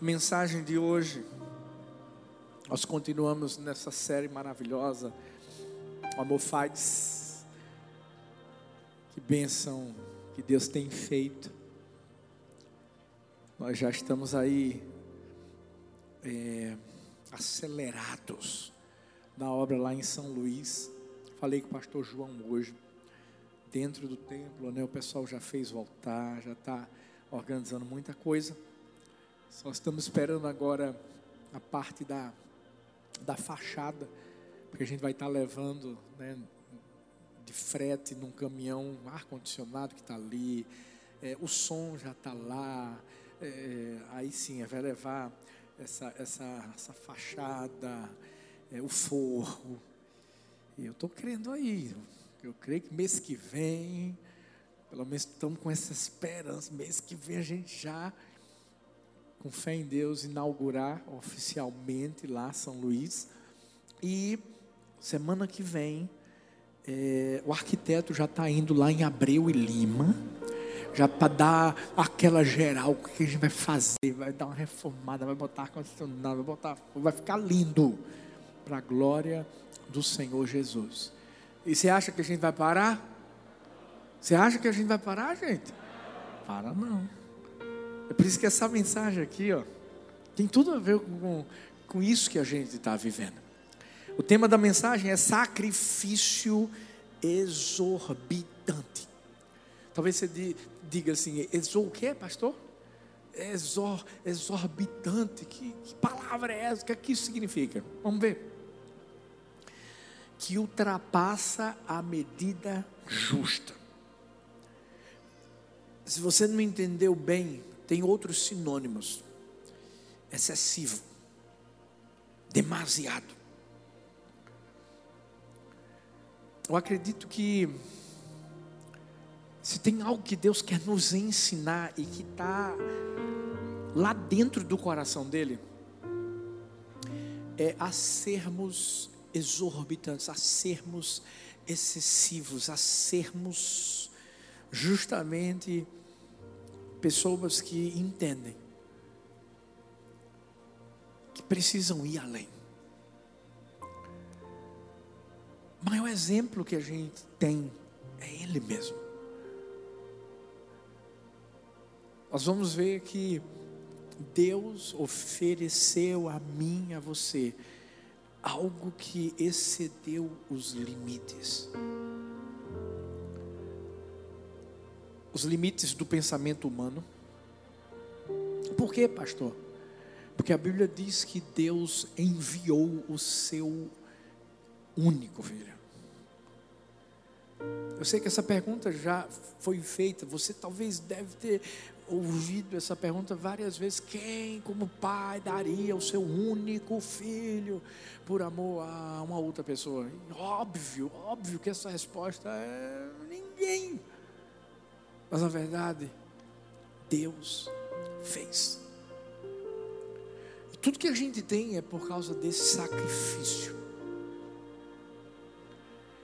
mensagem de hoje, nós continuamos nessa série maravilhosa, Amor Faz. Que bênção que Deus tem feito. Nós já estamos aí é, acelerados na obra lá em São Luís. Falei com o pastor João hoje, dentro do templo, né? O pessoal já fez voltar, já está organizando muita coisa. Só estamos esperando agora a parte da, da fachada, porque a gente vai estar levando né, de frete num caminhão ar-condicionado que está ali, é, o som já está lá, é, aí sim, vai levar essa, essa, essa fachada, é, o forro. E eu estou crendo aí, eu creio que mês que vem, pelo menos estamos com essa esperança, mês que vem a gente já com fé em Deus, inaugurar oficialmente lá São Luís. E semana que vem, é, o arquiteto já está indo lá em Abreu e Lima, já para dar aquela geral, o que a gente vai fazer, vai dar uma reformada, vai botar ar-condicionado, vai botar, vai ficar lindo, para a glória do Senhor Jesus. E você acha que a gente vai parar? Você acha que a gente vai parar, gente? Para não. É por isso que essa mensagem aqui, ó, tem tudo a ver com, com isso que a gente está vivendo. O tema da mensagem é sacrifício exorbitante. Talvez você diga assim, exor o que, pastor? Exor, exorbitante. Que, que palavra é essa? O que, é que isso significa? Vamos ver. Que ultrapassa a medida justa. Se você não entendeu bem tem outros sinônimos: excessivo, demasiado. Eu acredito que se tem algo que Deus quer nos ensinar e que está lá dentro do coração dele, é a sermos exorbitantes, a sermos excessivos, a sermos justamente pessoas que entendem que precisam ir além. O maior exemplo que a gente tem é Ele mesmo. Nós vamos ver que Deus ofereceu a mim, a você, algo que excedeu os limites. Os limites do pensamento humano. Por quê, pastor? Porque a Bíblia diz que Deus enviou o seu único filho. Eu sei que essa pergunta já foi feita, você talvez deve ter ouvido essa pergunta várias vezes: quem, como pai, daria o seu único filho por amor a uma outra pessoa? Óbvio, óbvio que essa resposta é ninguém. Mas na verdade, Deus fez. E tudo que a gente tem é por causa desse sacrifício.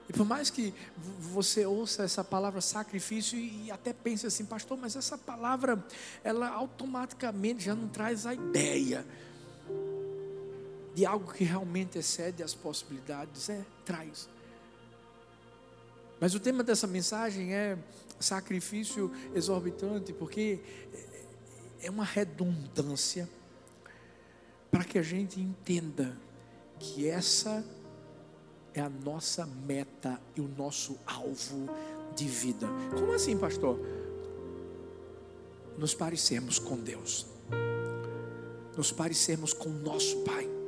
E por mais que você ouça essa palavra sacrifício e até pense assim, pastor, mas essa palavra, ela automaticamente já não traz a ideia de algo que realmente excede as possibilidades. É, traz. Mas o tema dessa mensagem é sacrifício exorbitante, porque é uma redundância para que a gente entenda que essa é a nossa meta e o nosso alvo de vida. Como assim, pastor? Nos parecermos com Deus, nos parecermos com nosso Pai.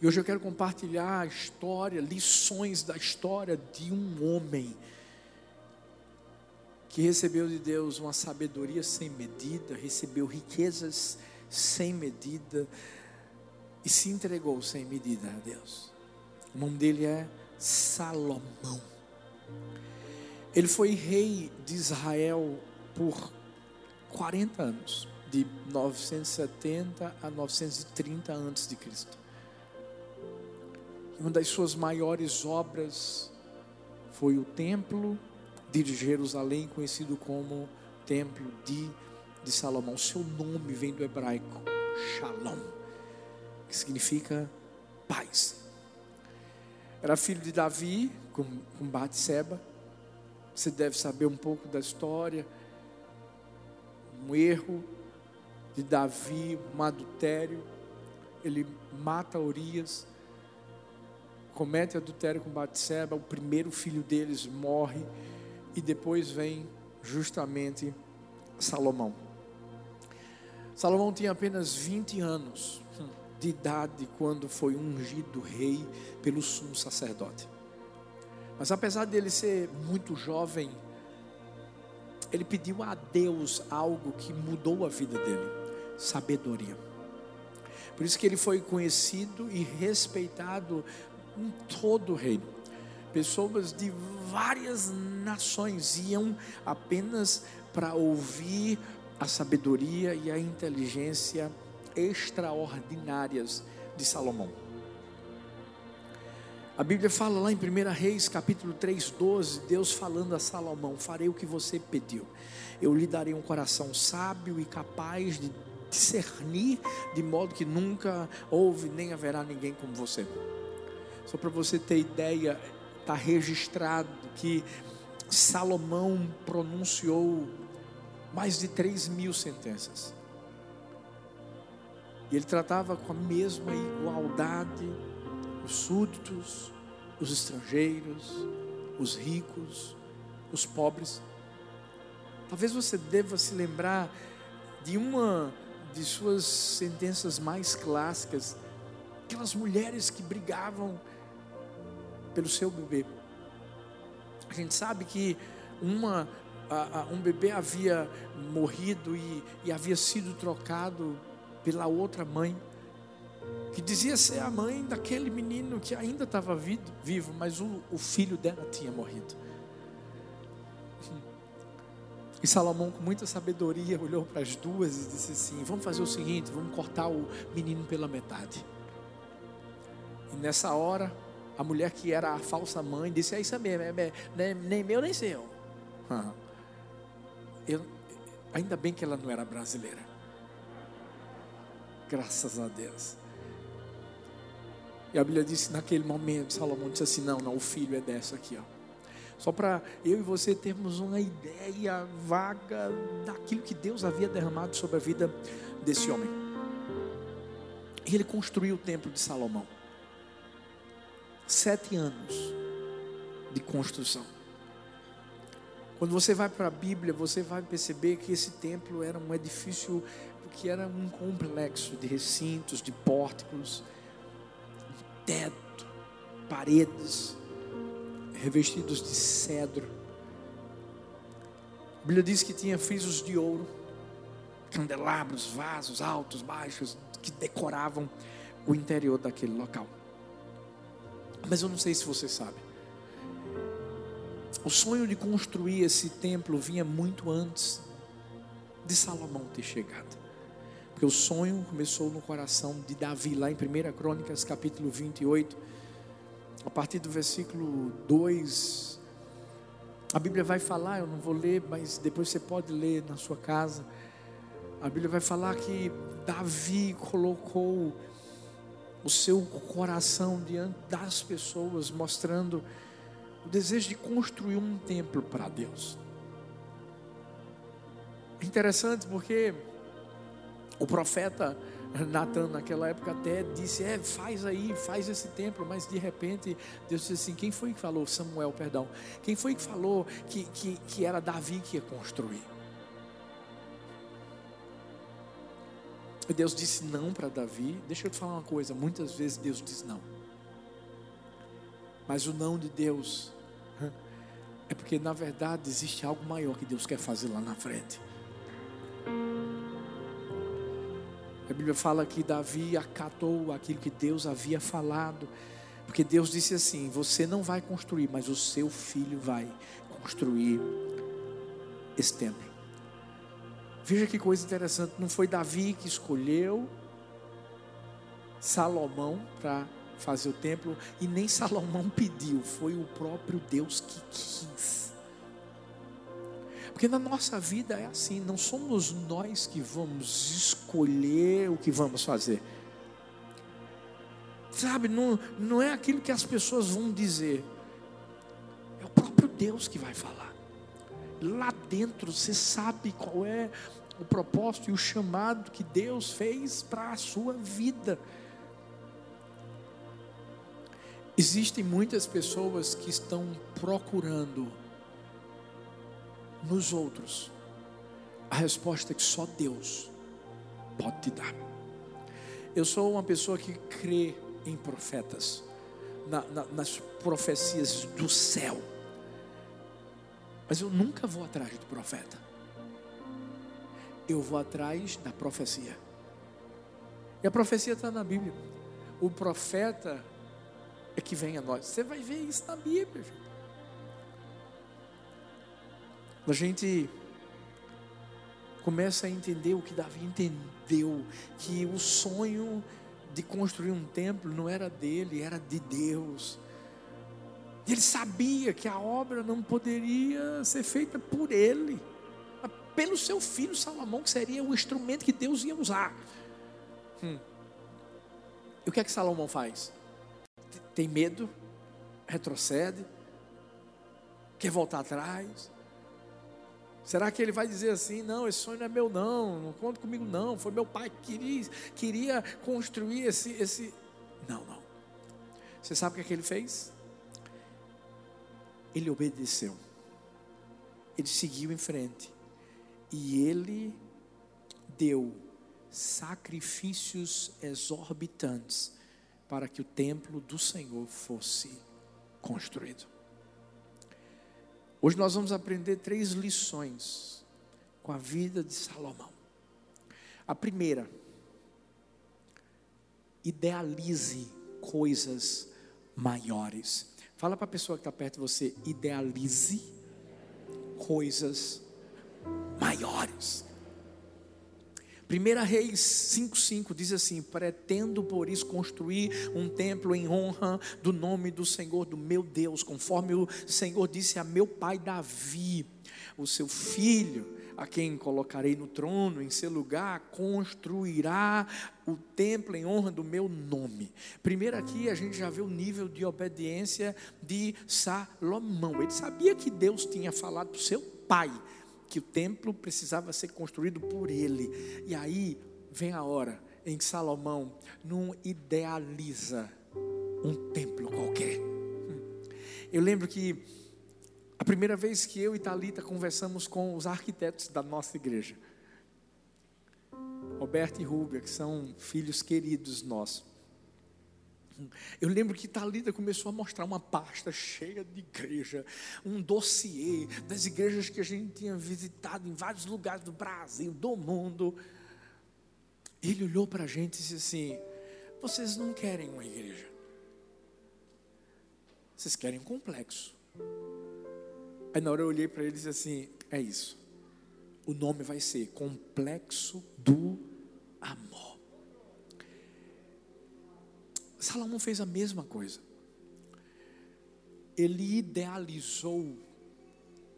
E hoje eu quero compartilhar a história, lições da história de um homem que recebeu de Deus uma sabedoria sem medida, recebeu riquezas sem medida e se entregou sem medida a Deus. O nome dele é Salomão. Ele foi rei de Israel por 40 anos, de 970 a 930 antes de Cristo. Uma das suas maiores obras foi o templo de Jerusalém, conhecido como Templo de, de Salomão. Seu nome vem do hebraico Shalom, que significa paz. Era filho de Davi com, com Batseba. Você deve saber um pouco da história. Um erro de Davi, um adultério. Ele mata Urias, comete adultério com Batseba. O primeiro filho deles morre. E depois vem justamente Salomão. Salomão tinha apenas 20 anos de idade quando foi ungido rei pelo sumo sacerdote. Mas apesar dele ser muito jovem, ele pediu a Deus algo que mudou a vida dele: sabedoria. Por isso que ele foi conhecido e respeitado em todo o reino. Pessoas de várias nações iam apenas para ouvir a sabedoria e a inteligência extraordinárias de Salomão. A Bíblia fala lá em 1 Reis, capítulo 3, 12, Deus falando a Salomão: Farei o que você pediu. Eu lhe darei um coração sábio e capaz de discernir, de modo que nunca houve nem haverá ninguém como você. Só para você ter ideia, está registrado que Salomão pronunciou mais de 3 mil sentenças. E ele tratava com a mesma igualdade os súditos, os estrangeiros, os ricos, os pobres. Talvez você deva se lembrar de uma de suas sentenças mais clássicas, aquelas mulheres que brigavam pelo seu bebê. A gente sabe que uma, a, a, um bebê havia morrido e, e havia sido trocado pela outra mãe, que dizia ser a mãe daquele menino que ainda estava vivo, mas o, o filho dela tinha morrido. E Salomão, com muita sabedoria, olhou para as duas e disse assim: Vamos fazer o seguinte, vamos cortar o menino pela metade. E nessa hora, a mulher que era a falsa mãe disse: É isso mesmo, é, é, nem meu nem seu. Eu, ainda bem que ela não era brasileira. Graças a Deus. E a Bíblia disse naquele momento, Salomão disse assim: Não, não, o filho é dessa aqui, ó. Só para eu e você termos uma ideia vaga daquilo que Deus havia derramado sobre a vida desse homem. E ele construiu o templo de Salomão. Sete anos de construção. Quando você vai para a Bíblia, você vai perceber que esse templo era um edifício que era um complexo de recintos, de pórticos, teto, paredes revestidos de cedro. A Bíblia diz que tinha frisos de ouro, candelabros, vasos altos, baixos, que decoravam o interior daquele local. Mas eu não sei se você sabe. O sonho de construir esse templo vinha muito antes de Salomão ter chegado. Porque o sonho começou no coração de Davi, lá em 1 Crônicas, capítulo 28, a partir do versículo 2. A Bíblia vai falar, eu não vou ler, mas depois você pode ler na sua casa. A Bíblia vai falar que Davi colocou o seu coração diante das pessoas, mostrando o desejo de construir um templo para Deus. É interessante porque o profeta Natan naquela época até disse: É, faz aí, faz esse templo. Mas de repente Deus disse assim: Quem foi que falou? Samuel, perdão. Quem foi que falou que, que, que era Davi que ia construir? Deus disse não para Davi. Deixa eu te falar uma coisa: muitas vezes Deus diz não. Mas o não de Deus é porque na verdade existe algo maior que Deus quer fazer lá na frente. A Bíblia fala que Davi acatou aquilo que Deus havia falado, porque Deus disse assim: Você não vai construir, mas o seu filho vai construir esse templo. Veja que coisa interessante, não foi Davi que escolheu Salomão para fazer o templo, e nem Salomão pediu, foi o próprio Deus que quis. Porque na nossa vida é assim, não somos nós que vamos escolher o que vamos fazer. Sabe, não, não é aquilo que as pessoas vão dizer, é o próprio Deus que vai falar. Lá dentro você sabe qual é o propósito e o chamado que Deus fez para a sua vida. Existem muitas pessoas que estão procurando nos outros a resposta que só Deus pode te dar. Eu sou uma pessoa que crê em profetas, na, na, nas profecias do céu, mas eu nunca vou atrás do profeta, eu vou atrás da profecia, e a profecia está na Bíblia, o profeta é que vem a nós. Você vai ver isso na Bíblia. A gente começa a entender o que Davi entendeu, que o sonho de construir um templo não era dele, era de Deus. Ele sabia que a obra não poderia ser feita por ele, pelo seu filho Salomão, que seria o instrumento que Deus ia usar. Hum. E o que é que Salomão faz? tem medo, retrocede, quer voltar atrás. Será que ele vai dizer assim: não, esse sonho não é meu, não, não conta comigo, não. Foi meu pai que queria, queria construir esse, esse. Não, não. Você sabe o que, é que ele fez? Ele obedeceu, ele seguiu em frente, e ele deu sacrifícios exorbitantes para que o templo do Senhor fosse construído. Hoje nós vamos aprender três lições com a vida de Salomão. A primeira, idealize coisas maiores. Fala para a pessoa que está perto de você, idealize coisas maiores. 1 Reis 5,5 diz assim: Pretendo por isso construir um templo em honra do nome do Senhor, do meu Deus, conforme o Senhor disse a meu pai Davi, o seu filho, a quem colocarei no trono, em seu lugar, construirá o templo em honra do meu nome. Primeiro aqui a gente já vê o nível de obediência de Salomão. Ele sabia que Deus tinha falado para o seu pai que o templo precisava ser construído por ele. E aí vem a hora em que Salomão não idealiza um templo qualquer. Eu lembro que a primeira vez que eu e Talita conversamos com os arquitetos da nossa igreja, Roberto e Rúbia, que são filhos queridos nossos. Eu lembro que Talita começou a mostrar uma pasta cheia de igreja, um dossiê das igrejas que a gente tinha visitado em vários lugares do Brasil, do mundo. Ele olhou para a gente e disse assim: Vocês não querem uma igreja, vocês querem um complexo. Aí na hora eu olhei para ele e disse assim: É isso. O nome vai ser Complexo do Amor. Salomão fez a mesma coisa. Ele idealizou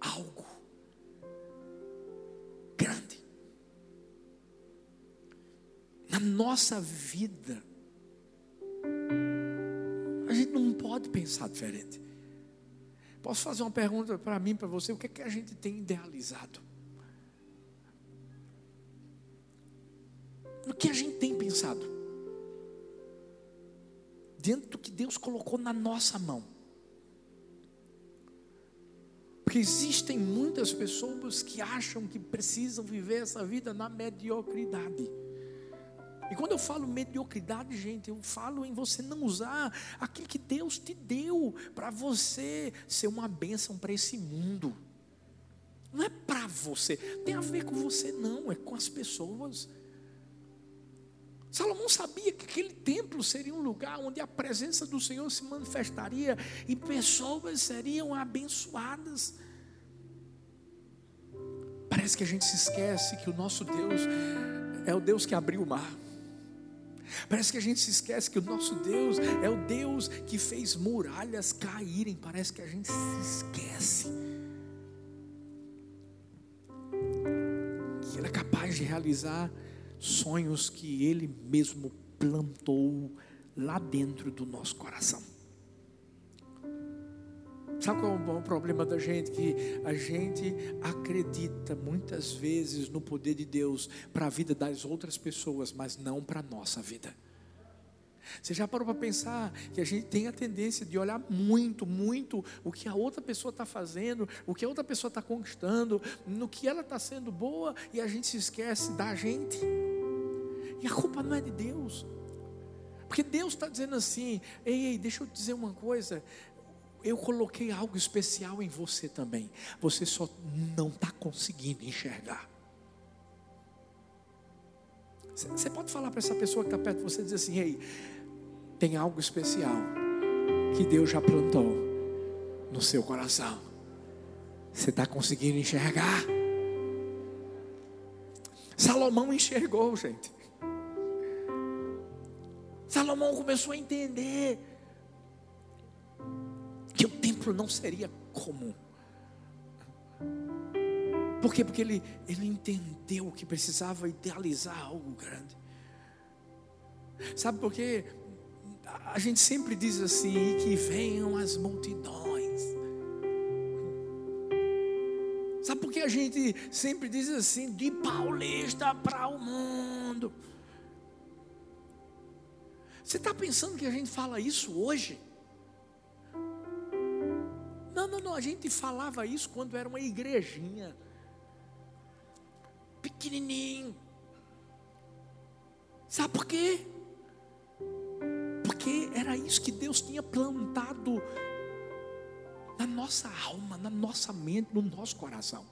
algo grande. Na nossa vida, a gente não pode pensar diferente. Posso fazer uma pergunta para mim, para você? O que é que a gente tem idealizado? O que a gente tem pensado? Dentro do que Deus colocou na nossa mão. Porque existem muitas pessoas que acham que precisam viver essa vida na mediocridade. E quando eu falo mediocridade, gente, eu falo em você não usar aquilo que Deus te deu para você ser uma bênção para esse mundo. Não é para você, tem a ver com você, não, é com as pessoas. Salomão sabia que aquele templo seria um lugar onde a presença do Senhor se manifestaria e pessoas seriam abençoadas. Parece que a gente se esquece que o nosso Deus é o Deus que abriu o mar. Parece que a gente se esquece que o nosso Deus é o Deus que fez muralhas caírem. Parece que a gente se esquece. realizar sonhos que Ele mesmo plantou lá dentro do nosso coração. Sabe qual é o problema da gente? Que a gente acredita muitas vezes no poder de Deus para a vida das outras pessoas, mas não para a nossa vida. Você já parou para pensar que a gente tem a tendência de olhar muito, muito o que a outra pessoa está fazendo, o que a outra pessoa está conquistando, no que ela está sendo boa, e a gente se esquece da gente. E a culpa não é de Deus. Porque Deus está dizendo assim: ei, ei, deixa eu dizer uma coisa. Eu coloquei algo especial em você também. Você só não está conseguindo enxergar. Você pode falar para essa pessoa que está perto de você dizer assim: ei, tem algo especial que Deus já plantou no seu coração. Você está conseguindo enxergar? Salomão enxergou, gente. Salomão começou a entender que o templo não seria comum. Por quê? Porque ele, ele entendeu que precisava idealizar algo grande. Sabe por quê? a gente sempre diz assim: que venham as multidões. Sabe por que a gente sempre diz assim: de paulista para o mundo? Você está pensando que a gente fala isso hoje? Não, não, não, a gente falava isso quando era uma igrejinha, pequenininho. Sabe por quê? Porque era isso que Deus tinha plantado na nossa alma, na nossa mente, no nosso coração.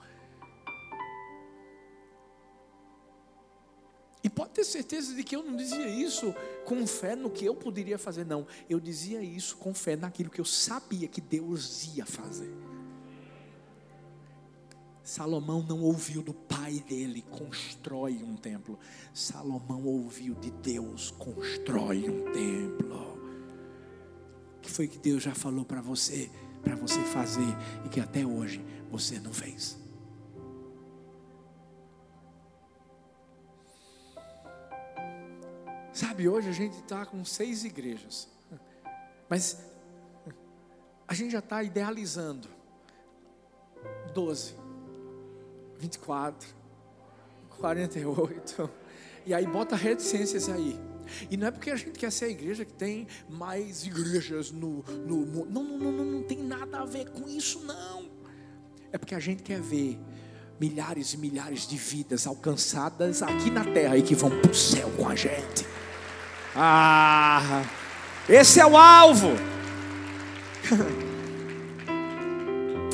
Pode ter certeza de que eu não dizia isso com fé no que eu poderia fazer, não. Eu dizia isso com fé naquilo que eu sabia que Deus ia fazer. Salomão não ouviu do pai dele, constrói um templo. Salomão ouviu de Deus, constrói um templo. Que foi que Deus já falou para você, para você fazer e que até hoje você não fez. Sabe, hoje a gente está com seis igrejas, mas a gente já está idealizando doze. 24, 48. E aí bota reticências aí. E não é porque a gente quer ser a igreja que tem mais igrejas no, no mundo. Não, não, não, não tem nada a ver com isso, não. É porque a gente quer ver milhares e milhares de vidas alcançadas aqui na terra e que vão para o céu com a gente. Ah, esse é o alvo.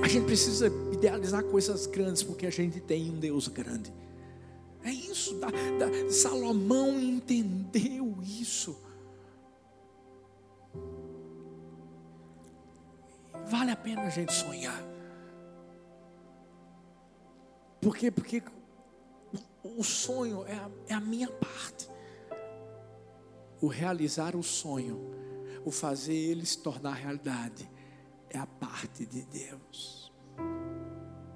A gente precisa idealizar coisas grandes, porque a gente tem um Deus grande. É isso, da, da, Salomão entendeu isso. Vale a pena a gente sonhar. Por quê? Porque o, sonho é a, é a minha parte. O realizar o sonho, o fazer ele se tornar realidade, é a parte de Deus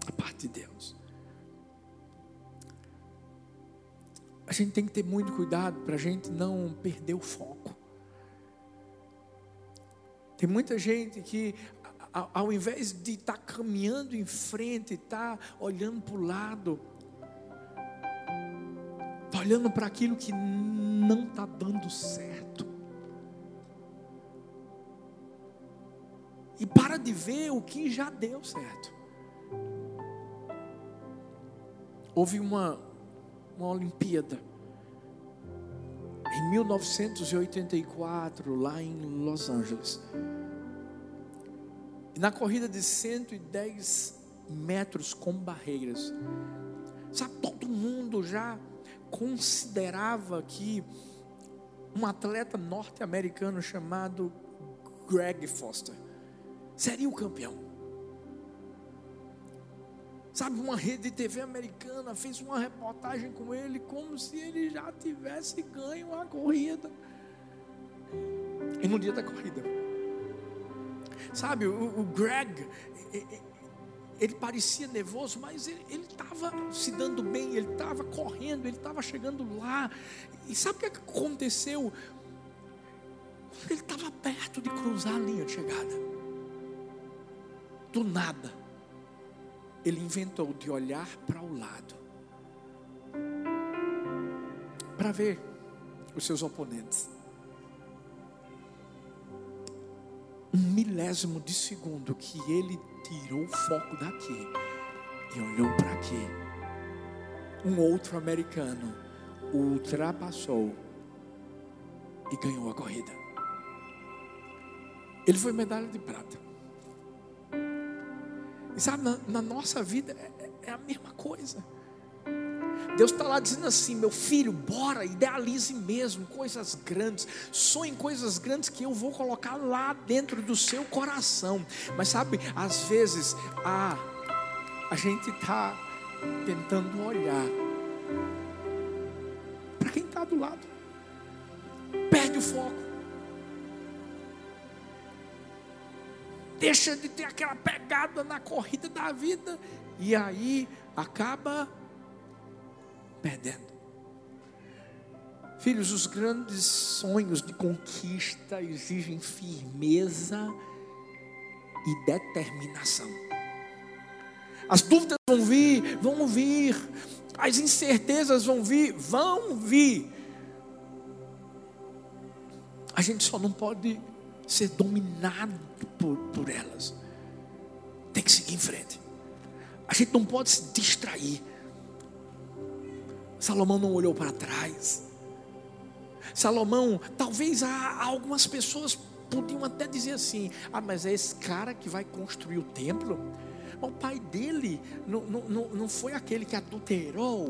a parte de Deus. A gente tem que ter muito cuidado para a gente não perder o foco. Tem muita gente que, ao invés de estar tá caminhando em frente, está olhando para o lado, está olhando para aquilo que não está dando certo. E para de ver o que já deu certo. houve uma, uma Olimpíada em 1984, lá em Los Angeles. E na corrida de 110 metros com barreiras, sabe, todo mundo já considerava que um atleta norte-americano chamado Greg Foster seria o campeão. Sabe, uma rede de TV americana fez uma reportagem com ele como se ele já tivesse ganho a corrida. E no dia da corrida. Sabe, o, o Greg, ele parecia nervoso, mas ele estava se dando bem, ele estava correndo, ele estava chegando lá. E sabe o que aconteceu? Ele estava perto de cruzar a linha de chegada. Do nada, ele inventou de olhar para o lado para ver os seus oponentes. Um milésimo de segundo que ele tirou o foco daqui e olhou para aqui. Um outro americano o ultrapassou e ganhou a corrida. Ele foi medalha de prata. E sabe, na, na nossa vida é, é a mesma coisa. Deus está lá dizendo assim: meu filho, bora, idealize mesmo coisas grandes, sonhe coisas grandes que eu vou colocar lá dentro do seu coração. Mas sabe, às vezes a, a gente está tentando olhar para quem está do lado, perde o foco. Deixa de ter aquela pegada na corrida da vida, e aí acaba perdendo. Filhos, os grandes sonhos de conquista exigem firmeza e determinação. As dúvidas vão vir, vão vir. As incertezas vão vir, vão vir. A gente só não pode ser dominado por, por elas. Tem que seguir em frente. A gente não pode se distrair. Salomão não olhou para trás. Salomão, talvez há algumas pessoas podiam até dizer assim: ah, mas é esse cara que vai construir o templo? O pai dele não, não, não foi aquele que adulterou,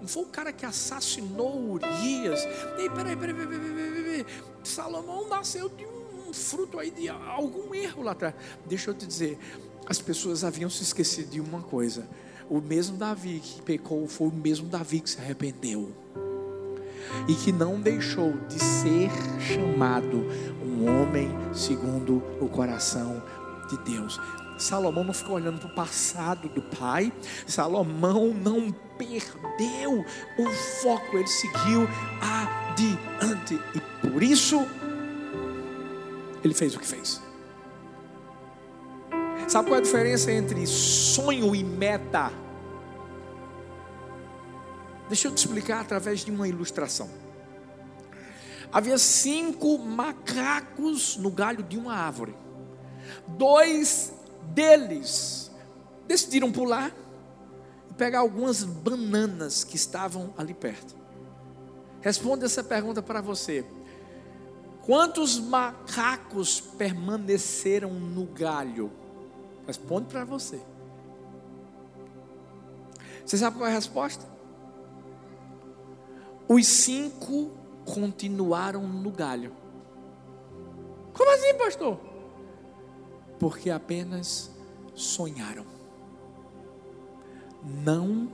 não foi o cara que assassinou Urias. Ei, peraí, peraí, peraí, peraí, peraí, peraí. Salomão nasceu de um fruto aí de algum erro lá atrás. Deixa eu te dizer, as pessoas haviam se esquecido de uma coisa o mesmo Davi que pecou foi o mesmo Davi que se arrependeu e que não deixou de ser chamado um homem segundo o coração de Deus. Salomão não ficou olhando para o passado do pai, Salomão não perdeu o foco, ele seguiu adiante e por isso ele fez o que fez. Sabe qual é a diferença entre sonho e meta? Deixa eu te explicar através de uma ilustração. Havia cinco macacos no galho de uma árvore. Dois deles decidiram pular e pegar algumas bananas que estavam ali perto. Responda essa pergunta para você. Quantos macacos permaneceram no galho? Responde para você. Você sabe qual é a resposta? Os cinco continuaram no galho. Como assim, pastor? Porque apenas sonharam. Não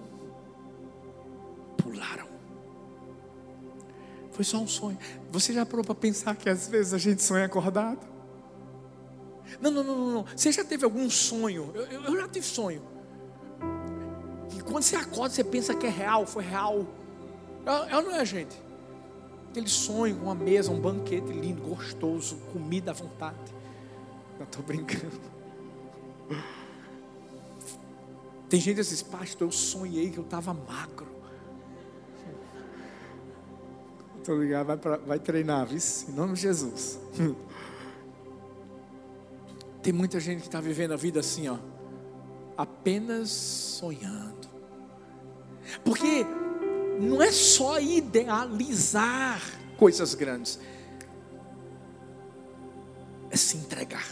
pularam. Foi só um sonho. Você já parou para pensar que às vezes a gente sonha acordado? Não, não, não, não. Você já teve algum sonho? Eu, eu, eu já tive sonho. E quando você acorda, você pensa que é real, foi real. É, é ou não é, gente? Aquele sonho, uma mesa, um banquete lindo, gostoso, comida à vontade. Não estou brincando. Tem gente que diz, pastor, eu sonhei que eu estava magro. Estou ligado, vai, pra, vai treinar, viu? Em nome de Jesus. Tem muita gente que está vivendo a vida assim, ó, apenas sonhando. Porque não é só idealizar coisas grandes, é se entregar.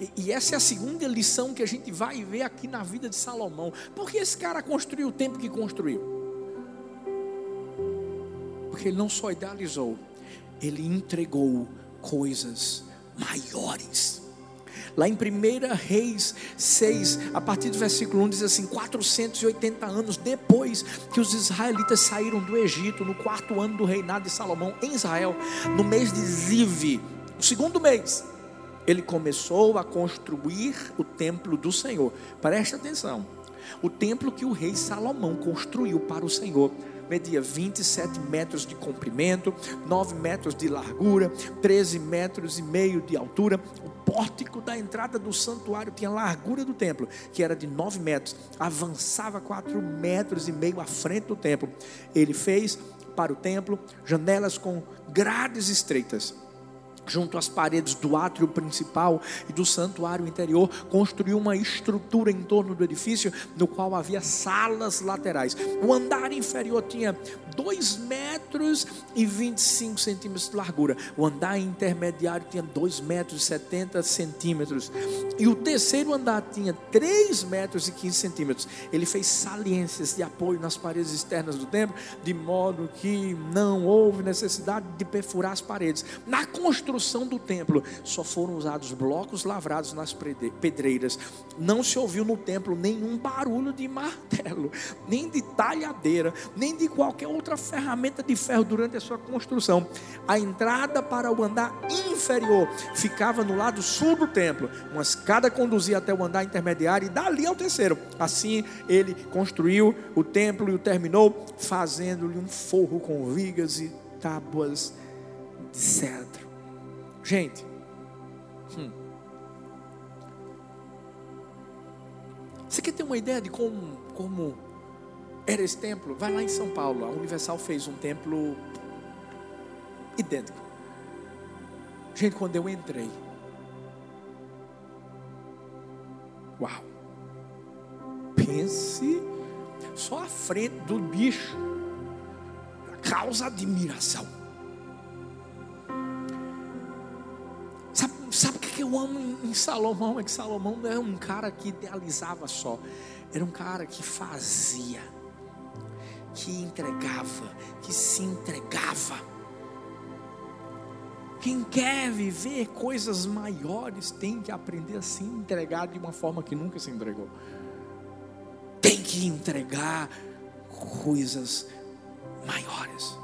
E, e essa é a segunda lição que a gente vai ver aqui na vida de Salomão. Porque esse cara construiu o tempo que construiu? Porque ele não só idealizou, ele entregou coisas maiores. Lá em 1 Reis 6, a partir do versículo 1, diz assim: 480 anos depois que os israelitas saíram do Egito, no quarto ano do reinado de Salomão em Israel, no mês de Ziv, o segundo mês, ele começou a construir o templo do Senhor. Preste atenção. O templo que o rei Salomão construiu para o Senhor media 27 metros de comprimento, 9 metros de largura, 13 metros e meio de altura. O pórtico da entrada do santuário tinha largura do templo, que era de 9 metros, avançava 4 metros e meio à frente do templo. Ele fez para o templo janelas com grades estreitas junto às paredes do átrio principal e do santuário interior, construiu uma estrutura em torno do edifício, no qual havia salas laterais. O andar inferior tinha 2 metros e 25 centímetros de largura. O andar intermediário tinha 2 metros e 70 centímetros. E o terceiro andar tinha 3 metros e 15 centímetros. Ele fez saliências de apoio nas paredes externas do templo, de modo que não houve necessidade de perfurar as paredes. Na construção construção do templo, só foram usados blocos lavrados nas pedreiras. Não se ouviu no templo nenhum barulho de martelo, nem de talhadeira, nem de qualquer outra ferramenta de ferro durante a sua construção. A entrada para o andar inferior ficava no lado sul do templo. Uma escada conduzia até o andar intermediário e dali ao terceiro. Assim ele construiu o templo e o terminou, fazendo-lhe um forro com vigas e tábuas de cedro. Gente, hum. você quer ter uma ideia de como, como era esse templo? Vai lá em São Paulo, a Universal fez um templo idêntico. Gente, quando eu entrei, uau, pense só à frente do bicho, causa admiração. Sabe o que eu amo em Salomão? É que Salomão não era um cara que idealizava só, era um cara que fazia, que entregava, que se entregava. Quem quer viver coisas maiores tem que aprender a se entregar de uma forma que nunca se entregou. Tem que entregar coisas maiores.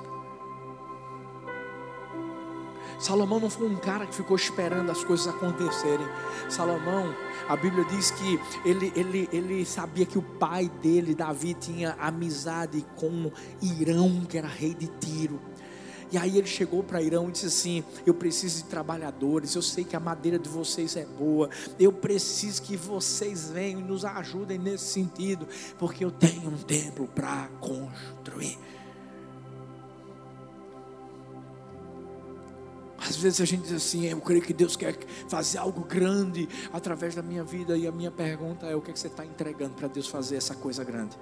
Salomão não foi um cara que ficou esperando as coisas acontecerem. Salomão, a Bíblia diz que ele, ele, ele sabia que o pai dele, Davi, tinha amizade com Irão, que era rei de Tiro. E aí ele chegou para Irão e disse assim: Eu preciso de trabalhadores, eu sei que a madeira de vocês é boa, eu preciso que vocês venham e nos ajudem nesse sentido, porque eu tenho um templo para construir. Às vezes a gente diz assim, eu creio que Deus quer fazer algo grande através da minha vida, e a minha pergunta é: o que, é que você está entregando para Deus fazer essa coisa grande?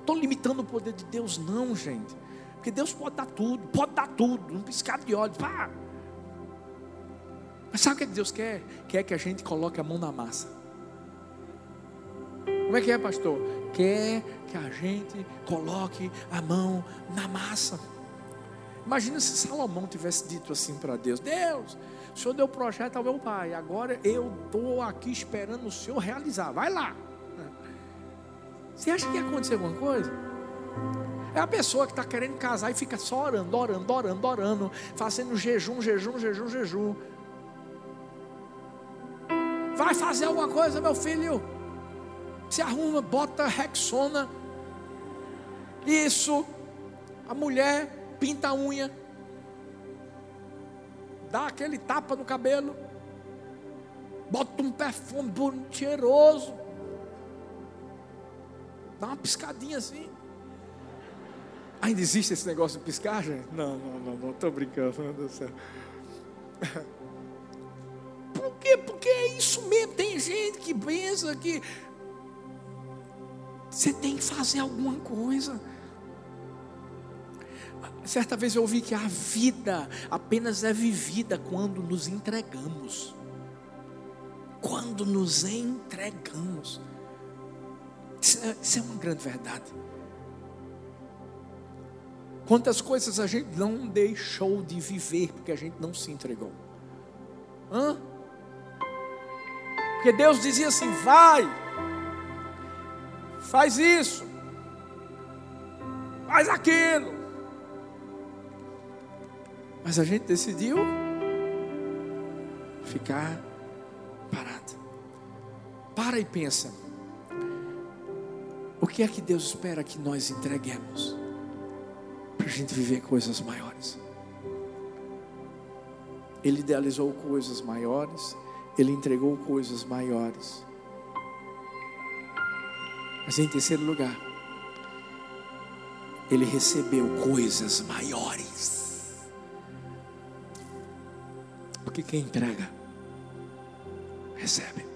Estou limitando o poder de Deus, não, gente. Porque Deus pode dar tudo, pode dar tudo, um piscar de olhos, pá. Mas sabe o é que Deus quer? Quer que a gente coloque a mão na massa. Como é que é, pastor? Quer que a gente coloque a mão na massa. Imagina se Salomão tivesse dito assim para Deus: Deus, o Senhor deu projeto ao meu pai, agora eu estou aqui esperando o Senhor realizar, vai lá. Você acha que ia acontecer alguma coisa? É a pessoa que está querendo casar e fica só orando, orando, orando, orando, fazendo jejum, jejum, jejum, jejum. Vai fazer alguma coisa, meu filho? Se arruma, bota Rexona. Isso. A mulher pinta a unha, dá aquele tapa no cabelo, bota um perfume bonito, cheiroso, dá uma piscadinha assim. Ainda existe esse negócio de piscar, gente? Não, não, não, não estou brincando, meu Deus do céu. Por quê? Porque é isso mesmo. Tem gente que pensa que você tem que fazer alguma coisa. Certa vez eu ouvi que a vida apenas é vivida quando nos entregamos. Quando nos entregamos. Isso é, isso é uma grande verdade. Quantas coisas a gente não deixou de viver porque a gente não se entregou? Hã? Porque Deus dizia assim: vai, faz isso, faz aquilo. Mas a gente decidiu ficar parado. Para e pensa. O que é que Deus espera que nós entreguemos para a gente viver coisas maiores? Ele idealizou coisas maiores, ele entregou coisas maiores. Mas em terceiro lugar, ele recebeu coisas maiores. Porque quem entrega, recebe.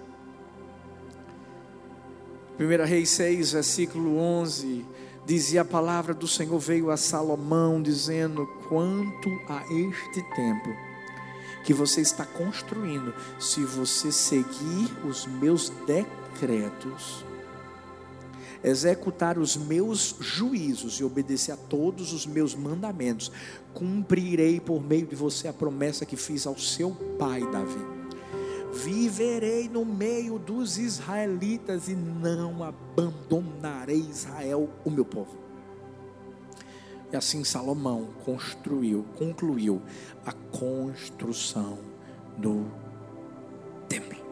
1 Reis 6, versículo 11, dizia a palavra do Senhor veio a Salomão dizendo: "Quanto a este templo que você está construindo, se você seguir os meus decretos, executar os meus juízos e obedecer a todos os meus mandamentos, cumprirei por meio de você a promessa que fiz ao seu pai Davi. Viverei no meio dos israelitas e não abandonarei Israel, o meu povo. E assim Salomão construiu, concluiu a construção do templo.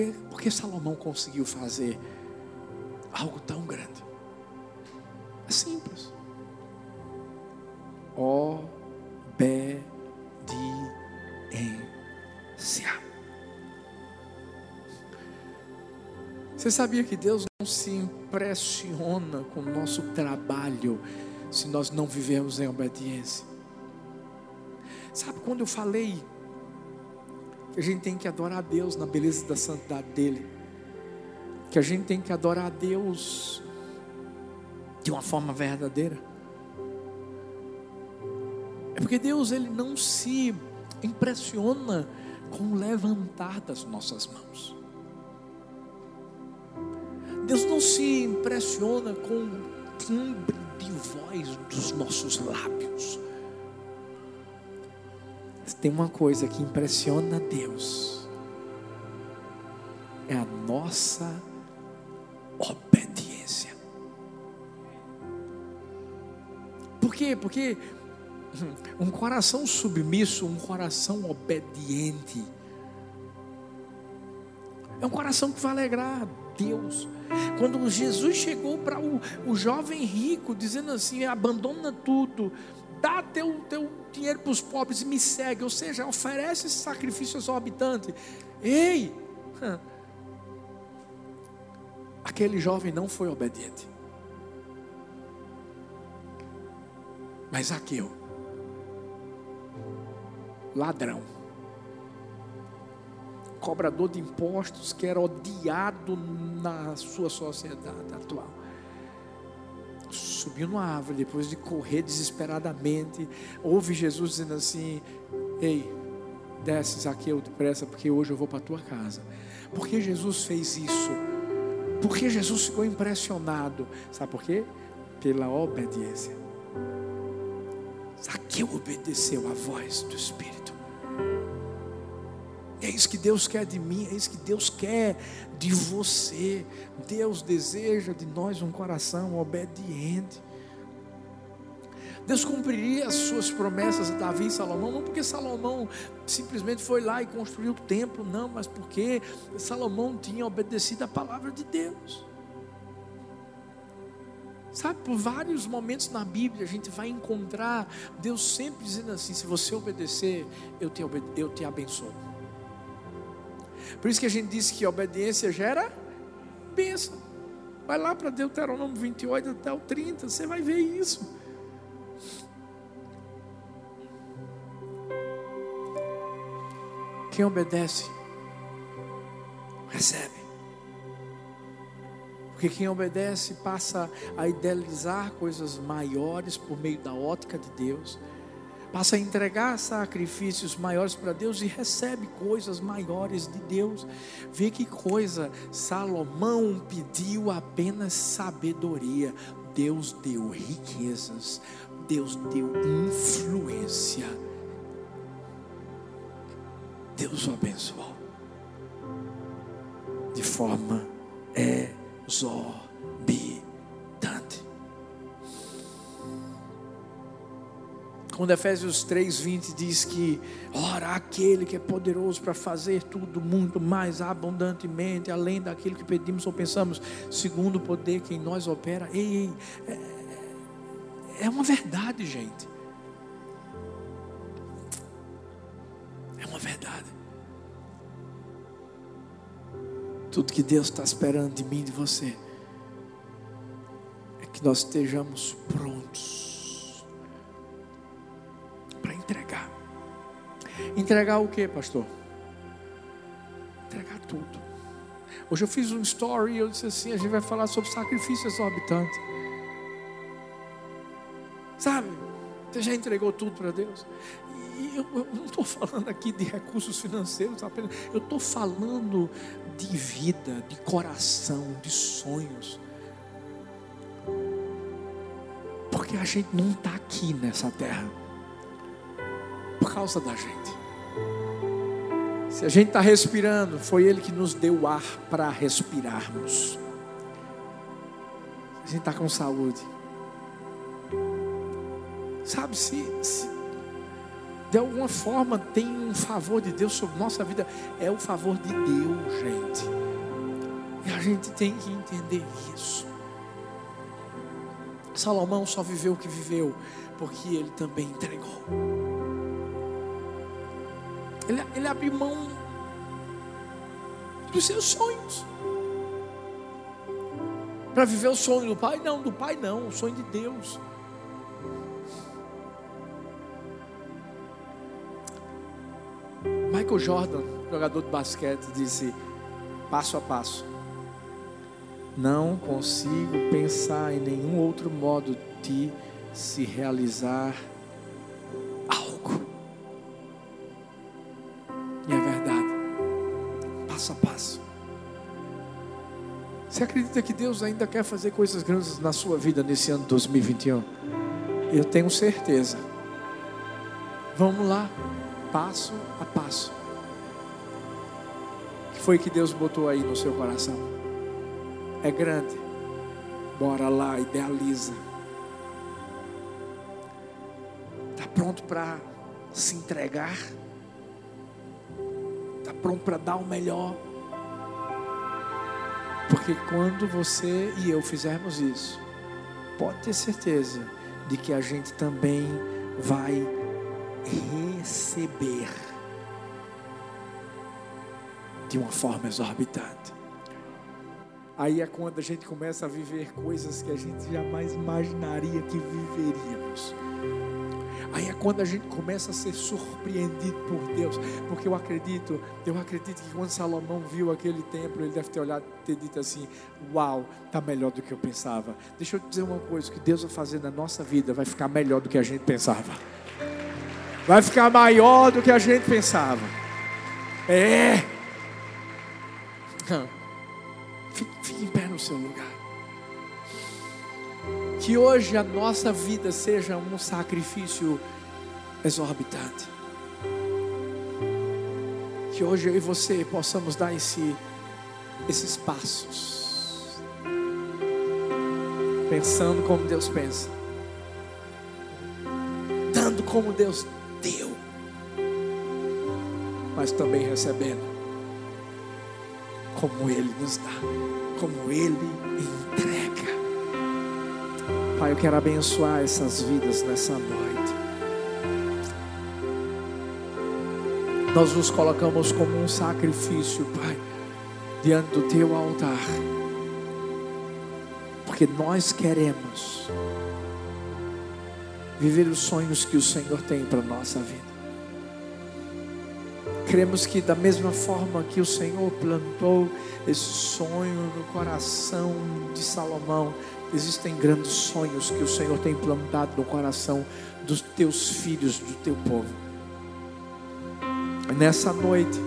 Que, por que Salomão conseguiu fazer algo tão grande? É simples. Obediência. Você sabia que Deus não se impressiona com o nosso trabalho se nós não vivemos em obediência? Sabe quando eu falei que a gente tem que adorar a Deus na beleza da santidade dele, que a gente tem que adorar a Deus de uma forma verdadeira. É porque Deus ele não se impressiona com o levantar das nossas mãos. Deus não se impressiona com o timbre de voz dos nossos lábios. Tem uma coisa que impressiona Deus, é a nossa obediência. Por quê? Porque um coração submisso, um coração obediente, é um coração que vai alegrar Deus. Quando Jesus chegou para o, o jovem rico, dizendo assim: abandona tudo, dá teu, teu dinheiro para os pobres e me segue, ou seja, oferece esse sacrifício exorbitante. Ei! Aquele jovem não foi obediente. Mas Aqueu, ladrão, cobrador de impostos que era odiado na sua sociedade atual. Subiu numa árvore depois de correr desesperadamente. Ouve Jesus dizendo assim: Ei, desce Zaqueu depressa, porque hoje eu vou para a tua casa. Por que Jesus fez isso? Porque Jesus ficou impressionado. Sabe por quê? Pela obediência. Zaqueu obedeceu à voz do Espírito. É isso que Deus quer de mim, é isso que Deus quer de você. Deus deseja de nós um coração obediente. Deus cumpriria as suas promessas a Davi e Salomão, não porque Salomão simplesmente foi lá e construiu o templo, não, mas porque Salomão tinha obedecido a palavra de Deus. Sabe, por vários momentos na Bíblia a gente vai encontrar Deus sempre dizendo assim: se você obedecer, eu te, eu te abençoo. Por isso que a gente disse que obediência gera bênção. Vai lá para Deuteronômio 28 até o 30, você vai ver isso. Quem obedece, recebe. Porque quem obedece passa a idealizar coisas maiores por meio da ótica de Deus passa a entregar sacrifícios maiores para Deus e recebe coisas maiores de Deus. Vê que coisa, Salomão pediu apenas sabedoria, Deus deu riquezas, Deus deu influência. Deus o abençoou de forma exorbitante. Quando Efésios 3:20 diz que ora aquele que é poderoso para fazer tudo muito mais abundantemente, além daquilo que pedimos ou pensamos, segundo o poder que em nós opera. Ei, ei é, é uma verdade, gente. É uma verdade. Tudo que Deus está esperando de mim e de você é que nós estejamos prontos Entregar o que, pastor? Entregar tudo. Hoje eu fiz um story e eu disse assim: a gente vai falar sobre sacrifício exorbitante. Sabe? Você já entregou tudo para Deus? E eu, eu não estou falando aqui de recursos financeiros, apenas, eu estou falando de vida, de coração, de sonhos. Porque a gente não está aqui nessa terra por causa da gente. Se a gente está respirando, foi Ele que nos deu ar para respirarmos. A gente está com saúde. Sabe, se, se de alguma forma tem um favor de Deus sobre nossa vida, é o favor de Deus, gente. E a gente tem que entender isso. Salomão só viveu o que viveu, porque ele também entregou. Ele, ele abriu mão dos seus sonhos. Para viver o sonho do pai? Não, do pai não, o sonho de Deus. Michael Jordan, jogador de basquete, disse: passo a passo. Não consigo pensar em nenhum outro modo de se realizar Você acredita que Deus ainda quer fazer coisas grandes na sua vida nesse ano 2021? Eu tenho certeza. Vamos lá, passo a passo que foi que Deus botou aí no seu coração? É grande. Bora lá, idealiza. Está pronto para se entregar? Está pronto para dar o melhor? Porque quando você e eu fizermos isso, pode ter certeza de que a gente também vai receber de uma forma exorbitante. Aí é quando a gente começa a viver coisas que a gente jamais imaginaria que viveríamos. Aí é quando a gente começa a ser surpreendido por Deus, porque eu acredito, eu acredito que quando Salomão viu aquele templo, ele deve ter olhado ter dito assim: Uau, está melhor do que eu pensava. Deixa eu te dizer uma coisa: que Deus vai fazer na nossa vida vai ficar melhor do que a gente pensava, vai ficar maior do que a gente pensava. É. Fique, fique em pé no seu lugar. Que hoje a nossa vida seja um sacrifício exorbitante. Que hoje eu e você possamos dar esse, esses passos. Pensando como Deus pensa. Dando como Deus deu. Mas também recebendo como Ele nos dá, como Ele entrega. Pai, eu quero abençoar essas vidas nessa noite. Nós nos colocamos como um sacrifício, Pai, diante do Teu altar, porque nós queremos viver os sonhos que o Senhor tem para nossa vida. Cremos que da mesma forma que o Senhor plantou esse sonho no coração de Salomão, existem grandes sonhos que o Senhor tem plantado no coração dos teus filhos, do teu povo. Nessa noite,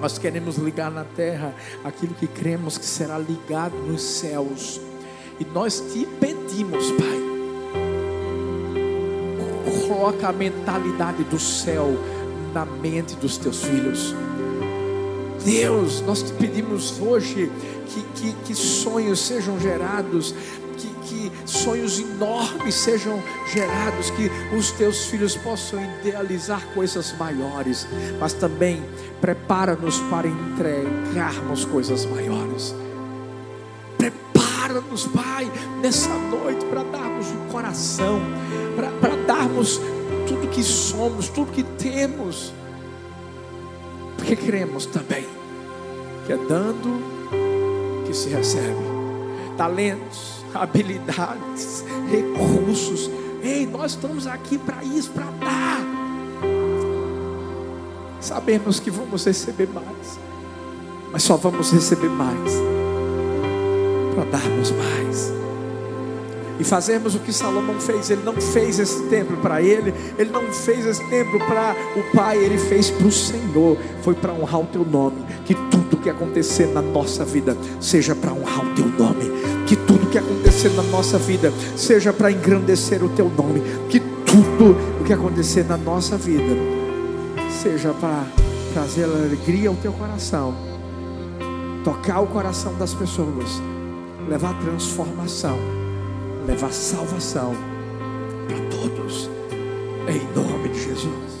nós queremos ligar na terra aquilo que cremos que será ligado nos céus. E nós te pedimos, Pai, coloca a mentalidade do céu na mente dos teus filhos. Deus, nós te pedimos hoje que, que, que sonhos sejam gerados, que, que, sonhos enormes sejam gerados, que os teus filhos possam idealizar coisas maiores, mas também prepara-nos para entregarmos coisas maiores. Prepara-nos, Pai, nessa noite para darmos o coração, para darmos tudo que somos, tudo que temos, porque cremos também que é dando que se recebe talentos, habilidades, recursos. Ei, nós estamos aqui para isso, para dar. Sabemos que vamos receber mais, mas só vamos receber mais para darmos mais e fazermos o que Salomão fez. Ele não fez esse templo para ele, ele não fez esse templo para o Pai, ele fez para o Senhor. Foi para honrar o teu nome. Que tudo que acontecer na nossa vida seja para honrar o teu nome. Que tudo que acontecer na nossa vida seja para engrandecer o teu nome. Que tudo o que acontecer na nossa vida seja para trazer alegria ao teu coração, tocar o coração das pessoas, levar transformação levar salvação para todos, em nome de Jesus.